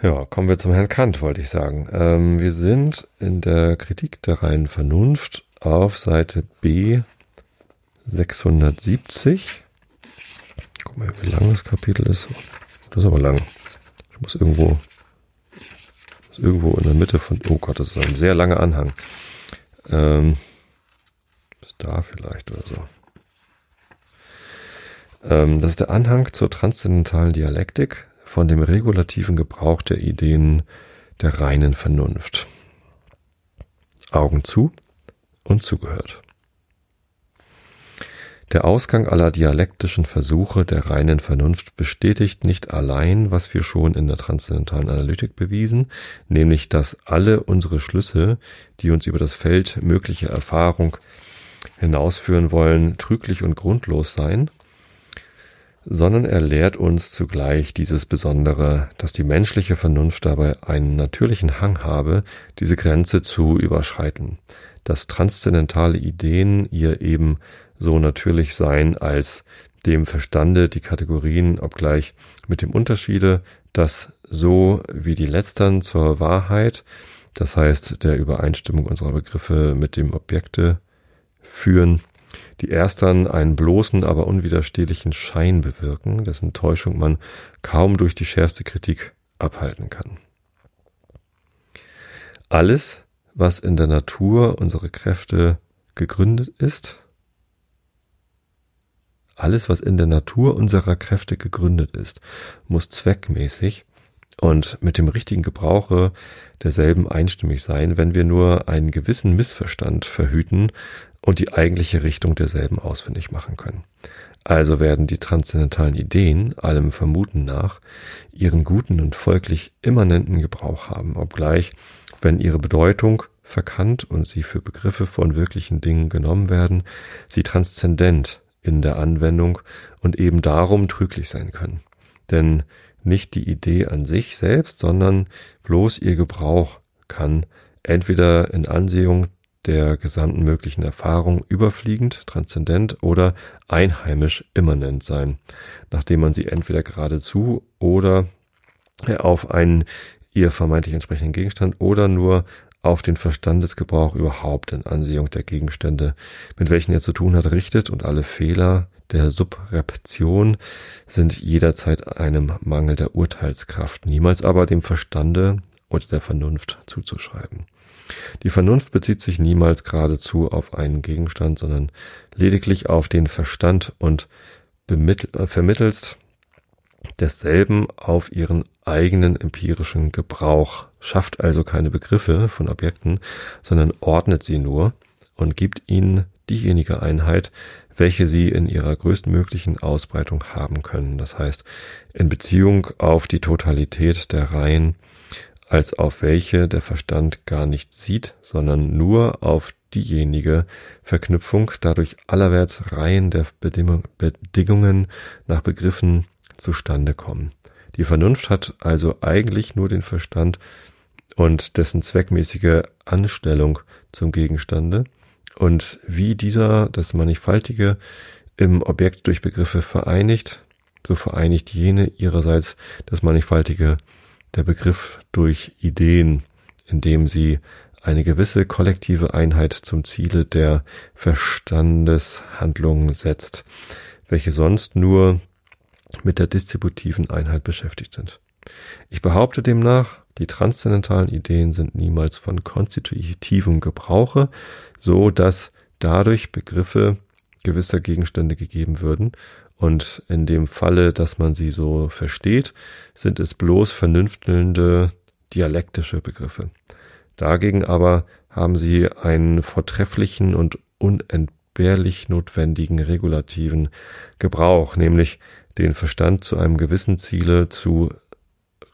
Ja, kommen wir zum Herrn Kant, wollte ich sagen. Ähm, wir sind in der Kritik der reinen Vernunft auf Seite B 670. Guck mal, wie lang das Kapitel ist. Das ist aber lang. Ich muss irgendwo, muss irgendwo in der Mitte von, oh Gott, das ist ein sehr langer Anhang. Ähm, bis da vielleicht oder so. Ähm, das ist der Anhang zur transzendentalen Dialektik von dem regulativen Gebrauch der Ideen der reinen Vernunft. Augen zu und zugehört. Der Ausgang aller dialektischen Versuche der reinen Vernunft bestätigt nicht allein, was wir schon in der transzendentalen Analytik bewiesen, nämlich dass alle unsere Schlüsse, die uns über das Feld möglicher Erfahrung hinausführen wollen, trüglich und grundlos seien, sondern er lehrt uns zugleich dieses Besondere, dass die menschliche Vernunft dabei einen natürlichen Hang habe, diese Grenze zu überschreiten, dass transzendentale Ideen ihr eben so natürlich seien als dem Verstande die Kategorien, obgleich mit dem Unterschiede, dass so wie die letztern zur Wahrheit, das heißt der Übereinstimmung unserer Begriffe mit dem Objekte führen, die erstern einen bloßen, aber unwiderstehlichen Schein bewirken, dessen Täuschung man kaum durch die schärfste Kritik abhalten kann. Alles, was in der Natur unsere Kräfte gegründet ist, alles, was in der Natur unserer Kräfte gegründet ist, muss zweckmäßig und mit dem richtigen Gebrauche derselben einstimmig sein, wenn wir nur einen gewissen Missverstand verhüten und die eigentliche Richtung derselben ausfindig machen können. Also werden die transzendentalen Ideen, allem Vermuten nach, ihren guten und folglich immanenten Gebrauch haben, obgleich, wenn ihre Bedeutung verkannt und sie für Begriffe von wirklichen Dingen genommen werden, sie transzendent in der Anwendung und eben darum trüglich sein können. Denn nicht die Idee an sich selbst, sondern bloß ihr Gebrauch kann entweder in Ansehung der gesamten möglichen Erfahrung überfliegend, transzendent oder einheimisch immanent sein, nachdem man sie entweder geradezu oder auf einen ihr vermeintlich entsprechenden Gegenstand oder nur auf den Verstandesgebrauch überhaupt in Ansehung der Gegenstände, mit welchen er zu tun hat, richtet und alle Fehler der Subreption sind jederzeit einem Mangel der Urteilskraft, niemals aber dem Verstande oder der Vernunft zuzuschreiben. Die Vernunft bezieht sich niemals geradezu auf einen Gegenstand, sondern lediglich auf den Verstand und äh, vermittels desselben auf ihren eigenen empirischen Gebrauch, schafft also keine Begriffe von Objekten, sondern ordnet sie nur und gibt ihnen diejenige Einheit, welche sie in ihrer größtmöglichen Ausbreitung haben können. Das heißt, in Beziehung auf die Totalität der Reihen, als auf welche der Verstand gar nicht sieht, sondern nur auf diejenige Verknüpfung, dadurch allerwärts Reihen der Bedingungen nach Begriffen zustande kommen. Die Vernunft hat also eigentlich nur den Verstand und dessen zweckmäßige Anstellung zum Gegenstande. Und wie dieser das Mannigfaltige im Objekt durch Begriffe vereinigt, so vereinigt jene ihrerseits das Mannigfaltige der Begriff durch Ideen, indem sie eine gewisse kollektive Einheit zum Ziele der Verstandeshandlung setzt, welche sonst nur mit der distributiven Einheit beschäftigt sind. Ich behaupte demnach, die transzendentalen Ideen sind niemals von konstitutivem Gebrauche, so dass dadurch Begriffe gewisser Gegenstände gegeben würden und in dem Falle, dass man sie so versteht, sind es bloß vernünftelnde dialektische Begriffe. Dagegen aber haben sie einen vortrefflichen und unentbehrlich notwendigen regulativen Gebrauch, nämlich den Verstand zu einem gewissen Ziele zu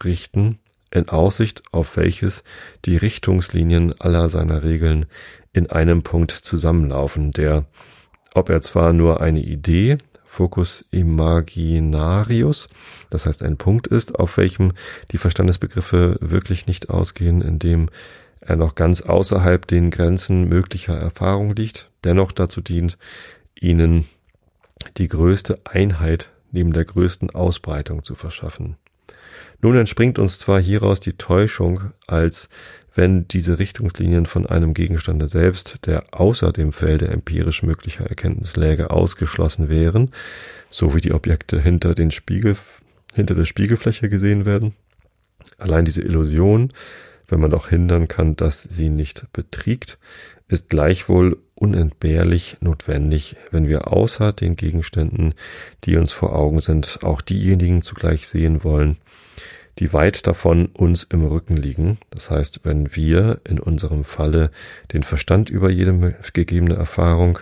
richten, in Aussicht auf welches die Richtungslinien aller seiner Regeln in einem Punkt zusammenlaufen, der, ob er zwar nur eine Idee, Focus imaginarius, das heißt ein Punkt ist, auf welchem die Verstandesbegriffe wirklich nicht ausgehen, indem er noch ganz außerhalb den Grenzen möglicher Erfahrung liegt, dennoch dazu dient, ihnen die größte Einheit neben der größten Ausbreitung zu verschaffen. Nun entspringt uns zwar hieraus die Täuschung, als wenn diese Richtungslinien von einem Gegenstande selbst, der außer dem Felde empirisch möglicher Erkenntnis läge, ausgeschlossen wären, so wie die Objekte hinter den Spiegel, hinter der Spiegelfläche gesehen werden. Allein diese Illusion, wenn man doch hindern kann, dass sie nicht betriegt, ist gleichwohl unentbehrlich notwendig, wenn wir außer den Gegenständen, die uns vor Augen sind, auch diejenigen zugleich sehen wollen, die weit davon uns im Rücken liegen. Das heißt, wenn wir in unserem Falle den Verstand über jede gegebene Erfahrung,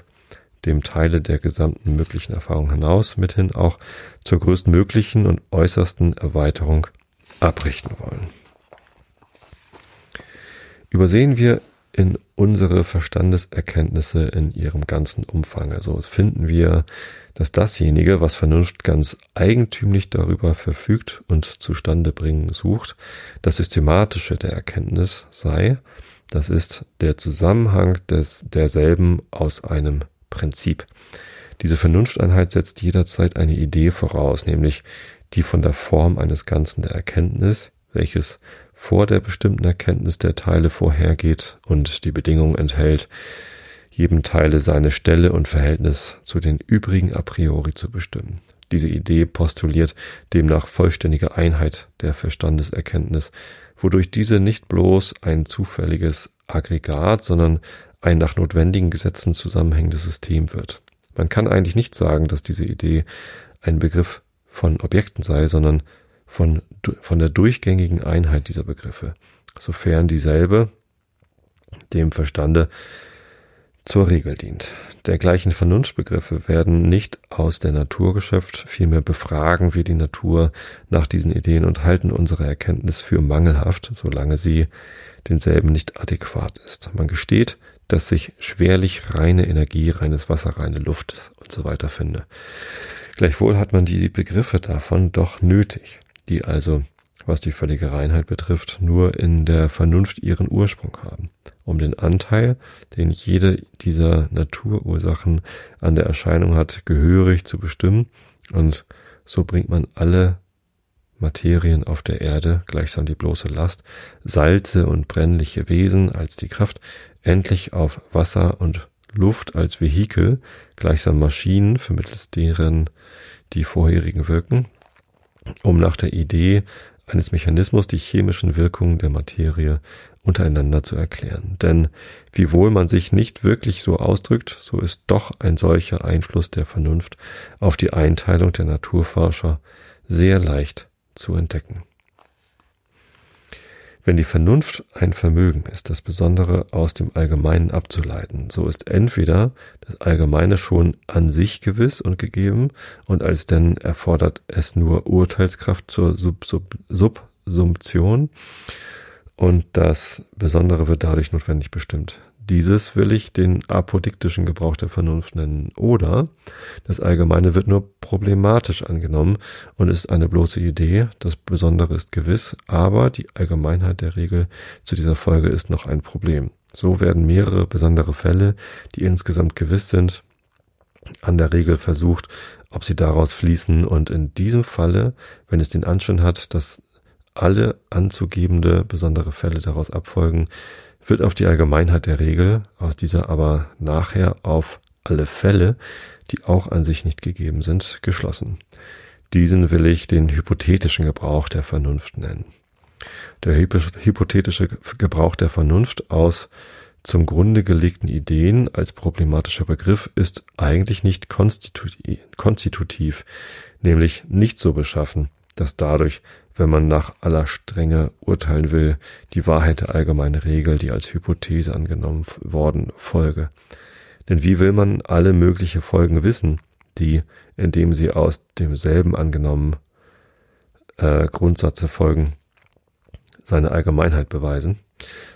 dem Teile der gesamten möglichen Erfahrung hinaus, mithin auch zur größtmöglichen und äußersten Erweiterung abrichten wollen. Übersehen wir in unsere Verstandeserkenntnisse in ihrem ganzen Umfang. Also finden wir, dass dasjenige, was Vernunft ganz eigentümlich darüber verfügt und zustande bringen sucht, das Systematische der Erkenntnis sei, das ist der Zusammenhang des derselben aus einem Prinzip. Diese Vernunfteinheit setzt jederzeit eine Idee voraus, nämlich die von der Form eines Ganzen der Erkenntnis, welches vor der bestimmten Erkenntnis der Teile vorhergeht und die Bedingung enthält, jedem Teile seine Stelle und Verhältnis zu den übrigen a priori zu bestimmen. Diese Idee postuliert demnach vollständige Einheit der Verstandeserkenntnis, wodurch diese nicht bloß ein zufälliges Aggregat, sondern ein nach notwendigen Gesetzen zusammenhängendes System wird. Man kann eigentlich nicht sagen, dass diese Idee ein Begriff von Objekten sei, sondern von, von der durchgängigen Einheit dieser Begriffe, sofern dieselbe dem Verstande zur Regel dient. Dergleichen Vernunftbegriffe werden nicht aus der Natur geschöpft, vielmehr befragen wir die Natur nach diesen Ideen und halten unsere Erkenntnis für mangelhaft, solange sie denselben nicht adäquat ist. Man gesteht, dass sich schwerlich reine Energie, reines Wasser, reine Luft und so weiter finde. Gleichwohl hat man die Begriffe davon doch nötig die also, was die völlige Reinheit betrifft, nur in der Vernunft ihren Ursprung haben, um den Anteil, den jede dieser Naturursachen an der Erscheinung hat, gehörig zu bestimmen, und so bringt man alle Materien auf der Erde, gleichsam die bloße Last, Salze und brennliche Wesen als die Kraft, endlich auf Wasser und Luft als Vehikel, gleichsam Maschinen, vermittels deren die vorherigen wirken, um nach der Idee eines Mechanismus die chemischen Wirkungen der Materie untereinander zu erklären. Denn wiewohl man sich nicht wirklich so ausdrückt, so ist doch ein solcher Einfluss der Vernunft auf die Einteilung der Naturforscher sehr leicht zu entdecken. Wenn die Vernunft ein Vermögen ist, das Besondere aus dem Allgemeinen abzuleiten, so ist entweder das Allgemeine schon an sich gewiss und gegeben und als denn erfordert es nur Urteilskraft zur Sub -Sub Subsumption und das Besondere wird dadurch notwendig bestimmt. Dieses will ich den apodiktischen Gebrauch der Vernunft nennen. Oder das Allgemeine wird nur problematisch angenommen und ist eine bloße Idee. Das Besondere ist gewiss, aber die Allgemeinheit der Regel zu dieser Folge ist noch ein Problem. So werden mehrere besondere Fälle, die insgesamt gewiss sind, an der Regel versucht, ob sie daraus fließen und in diesem Falle, wenn es den Anschein hat, dass alle anzugebende besondere Fälle daraus abfolgen, wird auf die Allgemeinheit der Regel, aus dieser aber nachher auf alle Fälle, die auch an sich nicht gegeben sind, geschlossen. Diesen will ich den hypothetischen Gebrauch der Vernunft nennen. Der hypothetische Gebrauch der Vernunft aus zum Grunde gelegten Ideen als problematischer Begriff ist eigentlich nicht konstitutiv, nämlich nicht so beschaffen, dass dadurch wenn man nach aller Strenge urteilen will, die Wahrheit der allgemeinen Regel, die als Hypothese angenommen worden, folge. Denn wie will man alle mögliche Folgen wissen, die, indem sie aus demselben angenommen äh, Grundsatze folgen, seine Allgemeinheit beweisen,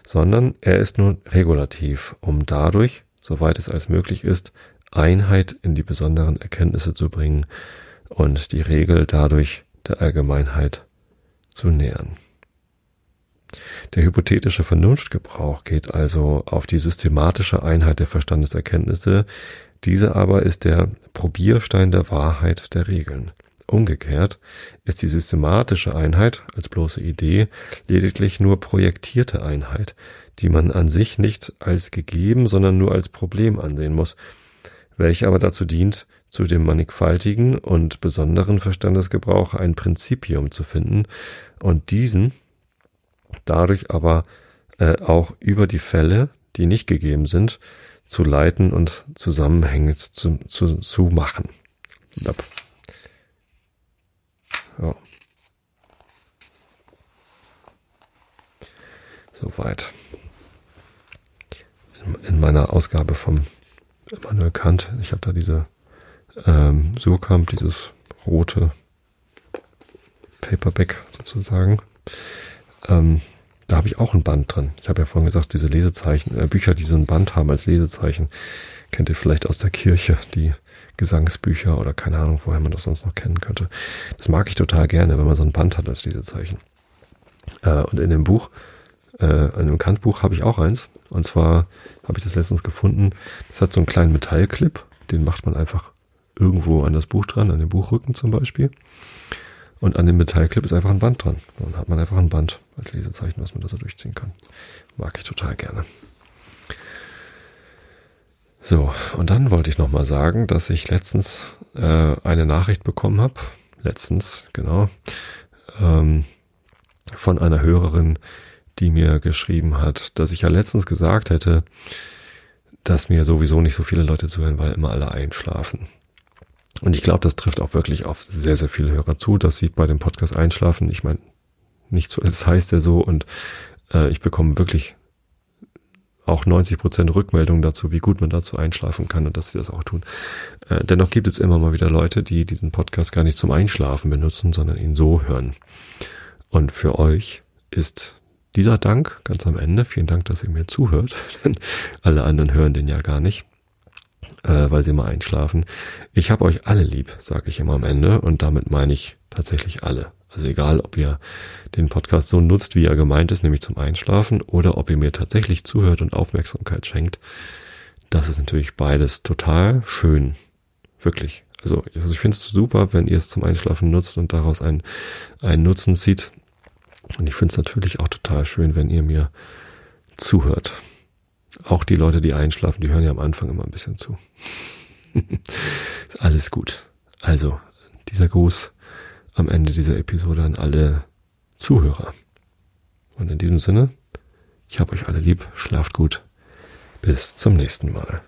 sondern er ist nur regulativ, um dadurch, soweit es als möglich ist, Einheit in die besonderen Erkenntnisse zu bringen und die Regel dadurch der Allgemeinheit zu nähern. Der hypothetische Vernunftgebrauch geht also auf die systematische Einheit der Verstandeserkenntnisse, diese aber ist der Probierstein der Wahrheit der Regeln. Umgekehrt ist die systematische Einheit als bloße Idee lediglich nur projektierte Einheit, die man an sich nicht als gegeben, sondern nur als Problem ansehen muss, welche aber dazu dient, zu dem mannigfaltigen und besonderen Verstandesgebrauch ein Prinzipium zu finden und diesen dadurch aber äh, auch über die Fälle, die nicht gegeben sind, zu leiten und zusammenhängend zu, zu, zu machen. Yep. Ja. Soweit. In, in meiner Ausgabe vom Immanuel Kant, ich habe da diese ähm, Surkamp, dieses rote Paperback sozusagen. Ähm, da habe ich auch ein Band drin. Ich habe ja vorhin gesagt, diese Lesezeichen, äh, Bücher, die so ein Band haben als Lesezeichen, kennt ihr vielleicht aus der Kirche, die Gesangsbücher oder keine Ahnung, woher man das sonst noch kennen könnte. Das mag ich total gerne, wenn man so ein Band hat als Lesezeichen. Äh, und in dem Buch, äh, in dem Kantbuch habe ich auch eins. Und zwar habe ich das letztens gefunden. Das hat so einen kleinen Metallclip, den macht man einfach irgendwo an das Buch dran, an den Buchrücken zum Beispiel. Und an dem Metallclip ist einfach ein Band dran. Dann hat man einfach ein Band als Lesezeichen, was man da so durchziehen kann. Mag ich total gerne. So, und dann wollte ich nochmal sagen, dass ich letztens äh, eine Nachricht bekommen habe. Letztens, genau. Ähm, von einer Hörerin, die mir geschrieben hat, dass ich ja letztens gesagt hätte, dass mir sowieso nicht so viele Leute zuhören, weil immer alle einschlafen. Und ich glaube, das trifft auch wirklich auf sehr, sehr viele Hörer zu. Das sieht bei dem Podcast Einschlafen. Ich meine, nicht so, es heißt ja so und äh, ich bekomme wirklich auch 90 Prozent Rückmeldungen dazu, wie gut man dazu einschlafen kann und dass sie das auch tun. Äh, dennoch gibt es immer mal wieder Leute, die diesen Podcast gar nicht zum Einschlafen benutzen, sondern ihn so hören. Und für euch ist dieser Dank ganz am Ende. Vielen Dank, dass ihr mir zuhört, denn alle anderen hören den ja gar nicht äh, weil sie mal einschlafen. Ich habe euch alle lieb, sage ich immer am Ende. Und damit meine ich tatsächlich alle. Also egal, ob ihr den Podcast so nutzt, wie er gemeint ist, nämlich zum Einschlafen, oder ob ihr mir tatsächlich zuhört und Aufmerksamkeit schenkt. Das ist natürlich beides total schön. Wirklich. Also, also ich finde es super, wenn ihr es zum Einschlafen nutzt und daraus einen, einen Nutzen zieht. Und ich finde es natürlich auch total schön, wenn ihr mir zuhört. Auch die Leute, die einschlafen, die hören ja am Anfang immer ein bisschen zu. Ist alles gut. Also, dieser Gruß am Ende dieser Episode an alle Zuhörer. Und in diesem Sinne, Ich habe euch alle lieb, schlaft gut. Bis zum nächsten Mal.